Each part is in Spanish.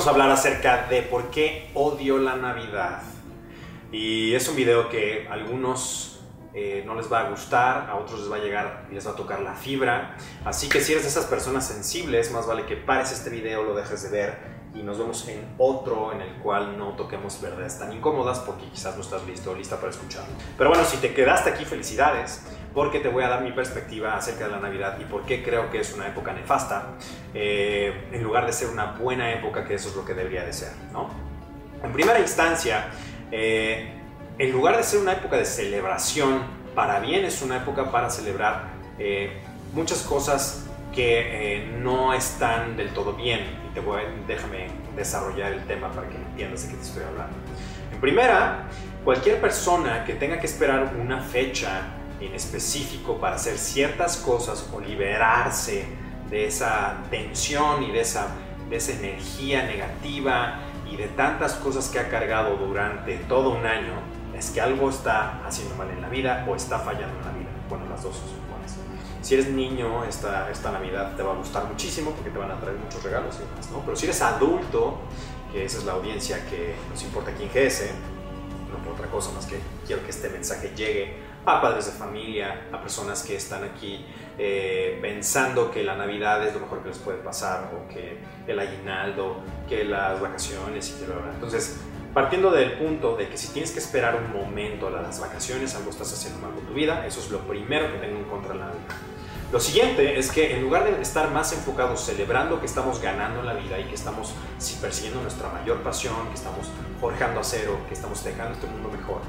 vamos a hablar acerca de por qué odio la Navidad. Y es un video que a algunos eh, no les va a gustar, a otros les va a llegar y les va a tocar la fibra. Así que si eres de esas personas sensibles, más vale que pares este video, lo dejes de ver y nos vemos en otro en el cual no toquemos verdades tan incómodas porque quizás no estás listo o lista para escucharlo. Pero bueno, si te quedaste aquí, felicidades porque te voy a dar mi perspectiva acerca de la Navidad y por qué creo que es una época nefasta, eh, en lugar de ser una buena época, que eso es lo que debería de ser. ¿no? En primera instancia, eh, en lugar de ser una época de celebración, para bien es una época para celebrar eh, muchas cosas que no están del todo bien. Y te voy, déjame desarrollar el tema para que entiendas de qué te estoy hablando. En primera, cualquier persona que tenga que esperar una fecha en específico para hacer ciertas cosas o liberarse de esa tensión y de esa, de esa energía negativa y de tantas cosas que ha cargado durante todo un año, es que algo está haciendo mal en la vida o está fallando en la vida. Bueno, las dos son iguales. Si eres niño, esta, esta Navidad te va a gustar muchísimo porque te van a traer muchos regalos y demás, ¿no? Pero si eres adulto, que esa es la audiencia que nos importa aquí en GS, no por otra cosa más que quiero que este mensaje llegue a padres de familia, a personas que están aquí eh, pensando que la Navidad es lo mejor que les puede pasar o que el aguinaldo, que las vacaciones y todo Entonces, partiendo del punto de que si tienes que esperar un momento a las vacaciones, algo estás haciendo mal con tu vida, eso es lo primero que tengo en contra de la Navidad. Lo siguiente es que en lugar de estar más enfocados celebrando que estamos ganando en la vida y que estamos persiguiendo nuestra mayor pasión, que estamos forjando acero, que estamos dejando este mundo mejor,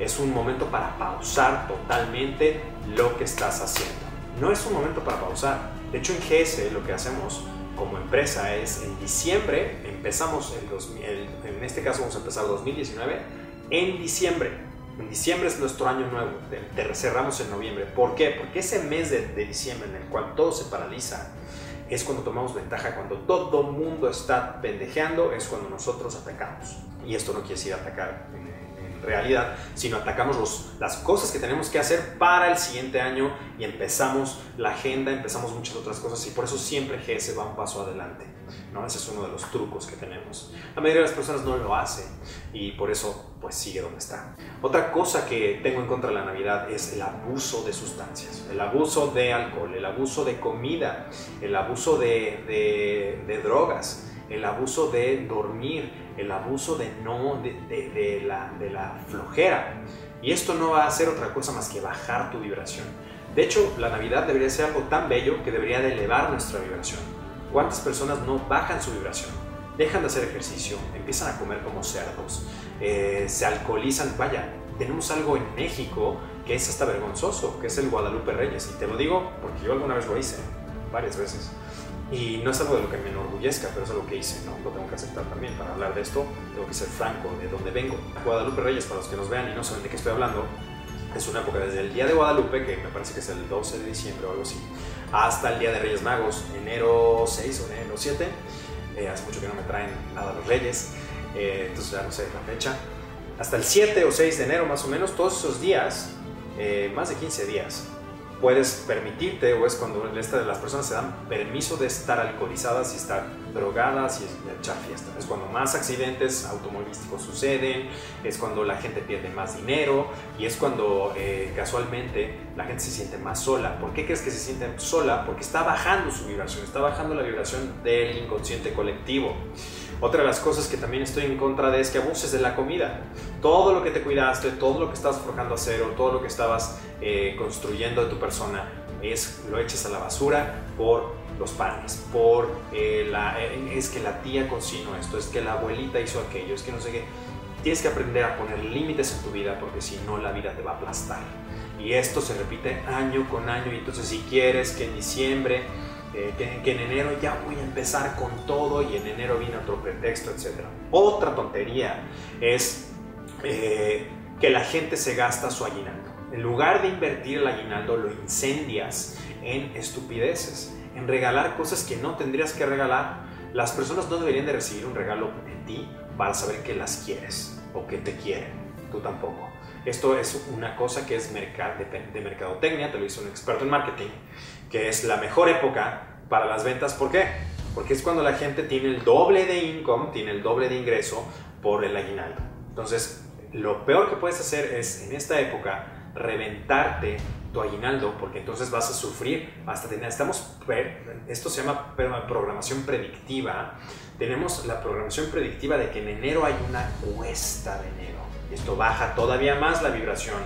es un momento para pausar totalmente lo que estás haciendo. No es un momento para pausar. De hecho, en GS lo que hacemos como empresa es en diciembre, empezamos en este caso vamos a empezar 2019, en diciembre. En diciembre es nuestro año nuevo, cerramos en noviembre. ¿Por qué? Porque ese mes de, de diciembre en el cual todo se paraliza, es cuando tomamos ventaja, cuando todo mundo está pendejeando, es cuando nosotros atacamos. Y esto no quiere decir atacar realidad, sino atacamos los, las cosas que tenemos que hacer para el siguiente año y empezamos la agenda, empezamos muchas otras cosas y por eso siempre GS va un paso adelante. ¿no? Ese es uno de los trucos que tenemos. La mayoría de las personas no lo hacen y por eso pues sigue donde está. Otra cosa que tengo en contra de la Navidad es el abuso de sustancias, el abuso de alcohol, el abuso de comida, el abuso de, de, de drogas el abuso de dormir, el abuso de no, de, la, de la flojera. Y esto no va a hacer otra cosa más que bajar tu vibración. De hecho, la Navidad debería ser algo tan bello que debería de elevar nuestra vibración. ¿Cuántas personas no bajan su vibración? Dejan de hacer ejercicio, empiezan a comer como cerdos, eh, se alcoholizan. Vaya, tenemos algo en México que es hasta vergonzoso, que es el Guadalupe Reyes. Y te lo digo porque yo alguna vez lo hice, varias veces. Y no es algo de lo que me enorgullezca, pero es algo que hice, ¿no? Lo tengo que aceptar también. Para hablar de esto, tengo que ser franco de dónde vengo. Guadalupe Reyes, para los que nos vean y no saben de qué estoy hablando, es una época desde el Día de Guadalupe, que me parece que es el 12 de diciembre o algo así, hasta el Día de Reyes Magos, enero 6 o enero 7. Eh, hace mucho que no me traen nada los Reyes, eh, entonces ya no sé la fecha. Hasta el 7 o 6 de enero más o menos, todos esos días, eh, más de 15 días, puedes permitirte o es cuando las personas se dan permiso de estar alcoholizadas y estar drogadas y echar fiesta. Es cuando más accidentes automovilísticos suceden, es cuando la gente pierde más dinero y es cuando eh, casualmente la gente se siente más sola. ¿Por qué crees que se siente sola? Porque está bajando su vibración, está bajando la vibración del inconsciente colectivo. Otra de las cosas que también estoy en contra de es que abuses de la comida. Todo lo que te cuidaste, todo lo que estabas forjando a cero, todo lo que estabas eh, construyendo de tu persona, es, lo eches a la basura por los panes, por eh, la, eh, es que la tía cocinó esto, es que la abuelita hizo aquello, es que no sé qué. Tienes que aprender a poner límites en tu vida porque si no la vida te va a aplastar. Y esto se repite año con año y entonces si quieres que en diciembre eh, que, en enero ya voy a empezar con todo y en enero viene otro pretexto, etc. Otra tontería es eh, que la gente se gasta su aguinaldo. En lugar de invertir el aguinaldo, lo incendias en estupideces, en regalar cosas que no tendrías que regalar. Las personas no deberían de recibir un regalo de ti para saber que las quieres o que te quieren. Tú tampoco. Esto es una cosa que es de, mercadotecnia, te lo hizo un experto en marketing que es la mejor época para las ventas. ¿Por qué? porque es cuando la gente tiene el doble de income, tiene el doble de ingreso por el aguinaldo. Entonces, lo peor que puedes hacer es en esta época reventarte tu aguinaldo, porque entonces vas a sufrir hasta tener, estamos, esto se llama programación predictiva, tenemos la programación predictiva de que en enero hay una cuesta de enero, esto baja todavía más la vibración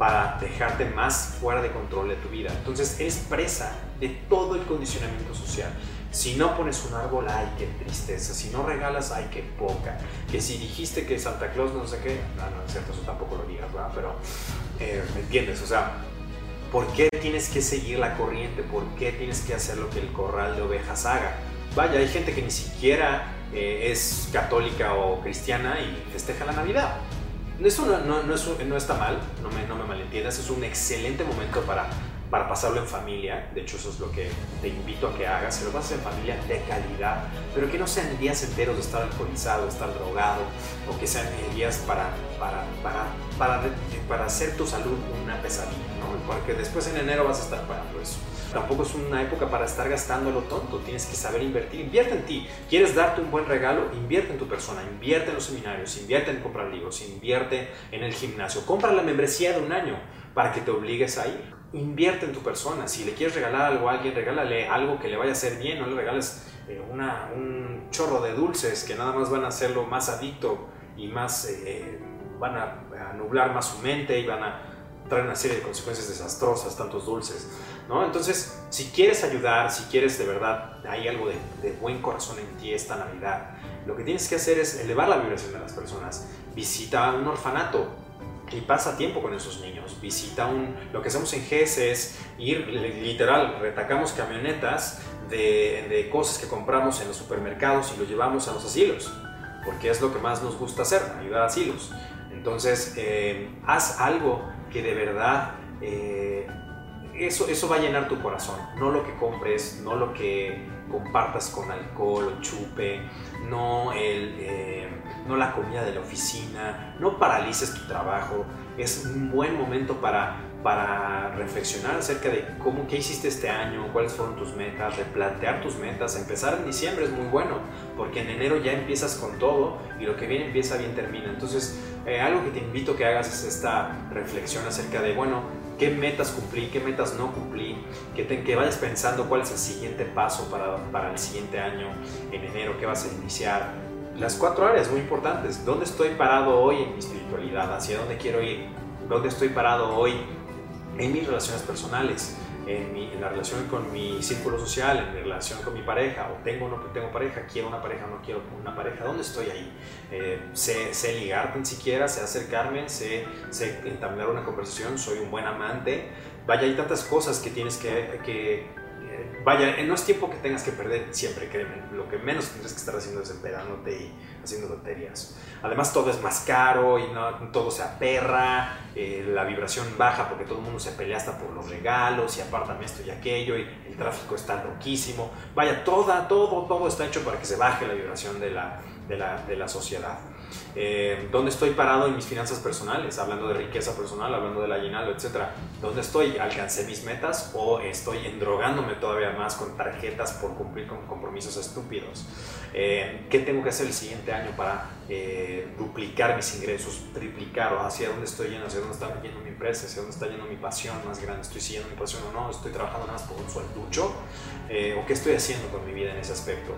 para dejarte más fuera de control de tu vida, entonces eres presa de todo el condicionamiento social. Si no pones un árbol, ay, qué tristeza. Si no regalas, ay, qué poca. Que si dijiste que Santa Claus no sé qué, no, no es cierto, eso tampoco lo digas, ¿verdad? Pero, eh, ¿me entiendes? O sea, ¿Por qué tienes que seguir la corriente? ¿Por qué tienes que hacer lo que el corral de ovejas haga? Vaya, hay gente que ni siquiera eh, es católica o cristiana y festeja la Navidad. Eso no, no, no, no está mal, no me, no me malentiendas, es un excelente momento para para pasarlo en familia. De hecho, eso es lo que te invito a que hagas. Si lo pasas en familia de calidad, pero que no sean días enteros de estar alcoholizado, estar drogado, o que sean días para, para, para, para, para hacer tu salud una pesadilla, ¿no? Porque después en enero vas a estar pagando eso. Tampoco es una época para estar gastando lo tonto, tienes que saber invertir, invierte en ti. ¿Quieres darte un buen regalo? Invierte en tu persona, invierte en los seminarios, invierte en comprar libros, invierte en el gimnasio, compra la membresía de un año para que te obligues a ir invierte en tu persona. Si le quieres regalar algo a alguien, regálale algo que le vaya a hacer bien, no le regales eh, un chorro de dulces que nada más van a hacerlo más adicto y más eh, van a, nublar más su mente y van a traer una serie de consecuencias desastrosas, tantos dulces. ¿no? Entonces, si quieres ayudar, si quieres de verdad, hay algo de, de buen corazón en ti esta Navidad, lo que tienes que hacer es elevar la vibración de las personas. Visita un orfanato, y pasa tiempo con esos niños. Visita un... Lo que hacemos en GES es ir, literal, retacamos camionetas de, de, cosas que compramos en los supermercados y lo llevamos a los asilos, porque es lo que más nos gusta hacer, ayudar a asilos. Entonces, eh, haz algo que de verdad... Eh, eso, eso va a llenar tu corazón, no lo que compres, no lo que compartas con alcohol o chupe, no el... Eh, no la comida de la oficina, no paralices tu trabajo. Es un buen momento para, para reflexionar acerca de cómo, qué hiciste este año, cuáles fueron tus metas, replantear tus metas. Empezar en diciembre es muy bueno, porque en enero ya empiezas con todo y lo que viene empieza, bien termina. Entonces, eh, algo que te invito a que hagas es esta reflexión acerca de, bueno, qué metas cumplí, qué metas no cumplí, que, te, que vayas pensando cuál es el siguiente paso para, para el siguiente año, en enero, qué vas a iniciar, las cuatro áreas muy importantes. ¿Dónde estoy parado hoy en mi espiritualidad? ¿Hacia dónde quiero ir? ¿Dónde estoy parado hoy en mis relaciones personales? En, la relación con mi círculo social, en mi relación con mi pareja, o tengo o no tengo pareja, quiero una pareja o no quiero una pareja, ¿dónde estoy ahí? Eh, sé, sé, ligarte ni siquiera, sé acercarme, sé, sé entablar una conversación, soy un buen amante. Vaya, hay tantas cosas que tienes que, que vaya, no es tiempo que tengas que perder siempre, créeme. Lo que menos tendrás que estar haciendo es empedándote y haciendo tonterías. Además, todo es más caro y no, todo se aperra, eh, la vibración baja porque todo el mundo se pelea hasta por los regalos y apartan esto y aquello y el tráfico está loquísimo. Vaya, toda, todo, todo está hecho para que se baje la vibración de la, de la, de la sociedad. Eh, ¿Dónde estoy parado en mis finanzas personales? Hablando de riqueza personal, hablando del aguinaldo, etc. ¿Dónde estoy? ¿Alcancé mis metas o estoy endrogándome todavía más con tarjetas por cumplir con compromisos estúpidos? Eh, ¿Qué tengo que hacer el siguiente año para eh, duplicar mis ingresos, triplicar o hacia dónde estoy yendo, hacia dónde está yendo mi empresa, hacia dónde está yendo mi pasión más grande? ¿Estoy siguiendo mi pasión o no? ¿Estoy trabajando más por un suelducho? ¿O qué estoy haciendo con mi vida en ese aspecto?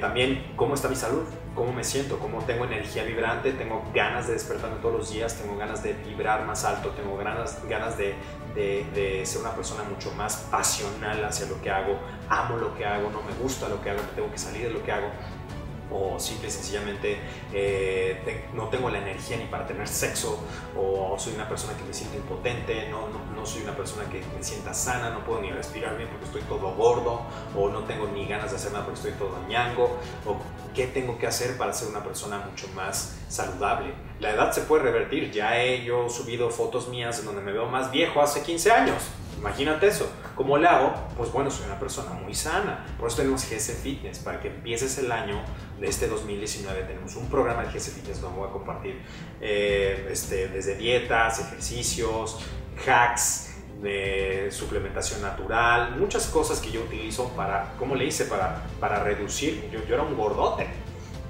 también, ¿cómo está mi salud? ¿Cómo me siento? ¿Cómo tengo energía vibrante, tengo ganas de despertarme todos los días, tengo ganas de vibrar más alto, tengo ganas, ganas de, de, ser una persona mucho más pasional hacia lo que hago, amo lo que hago, no me gusta lo que hago, tengo que salir de lo que hago o simple y sencillamente eh, no tengo la energía ni para tener sexo, o soy una persona que me siente impotente, no, no, no, soy una persona que me sienta sana, no puedo ni respirar bien porque estoy todo gordo, o no tengo ni ganas de hacer nada porque estoy todo ñango, o qué tengo que hacer para ser una persona mucho más saludable. La edad se puede revertir, ya he yo subido fotos mías en donde me veo más viejo hace 15 años Imagínate eso. ¿Cómo le hago? Pues bueno, soy una persona muy sana. Por eso tenemos GS Fitness. Para que empieces el año de este 2019, tenemos un programa de GS Fitness donde voy a compartir eh, este, desde dietas, ejercicios, hacks, de suplementación natural, muchas cosas que yo utilizo para, ¿cómo le hice? Para, para reducir, yo, yo era un gordote,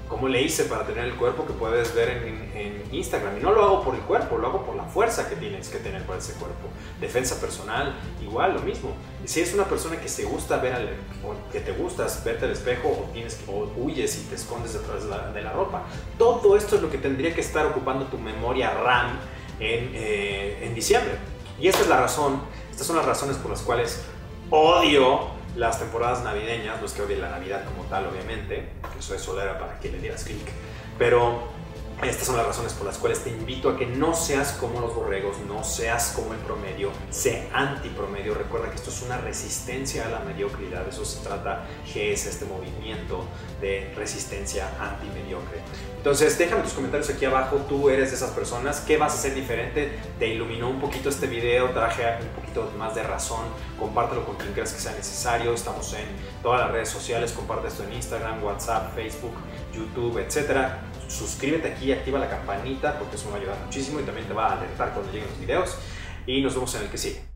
¿Cómo le hice para tener el cuerpo que puedes ver en, Instagram? Y no lo hago por el cuerpo, lo hago por la fuerza que tienes que tener para ese cuerpo. Defensa personal, igual, lo mismo. Si es una persona que se gusta ver, que te gustas verte al espejo o, tienes, o huyes y te escondes detrás de la, de la, ropa, todo esto es lo que tendría que estar ocupando tu memoria RAM en, eh, en diciembre. Y esta es la razón, estas son las razones por las cuales odio las temporadas navideñas, no es que odie la Navidad como tal, obviamente, eso es solo era para que le dieras clic, pero estas son las razones por las cuales te invito a que no seas como los borregos, no seas como el promedio, sé antipromedio. Recuerda que esto es una resistencia a la mediocridad, eso se trata GS, este movimiento de resistencia antimediocre. Entonces, déjame tus comentarios aquí abajo. Tú eres de esas personas. ¿Qué vas a hacer diferente? ¿Te iluminó un poquito este video? ¿Traje un poquito más de razón? Compártelo con quien creas que sea necesario. Estamos en todas las redes sociales. Comparte esto en Instagram, WhatsApp, Facebook, YouTube, etc. Suscríbete aquí, activa la campanita porque eso me va a ayudar muchísimo y también te va a alertar cuando lleguen los videos. Y nos vemos en el que sigue.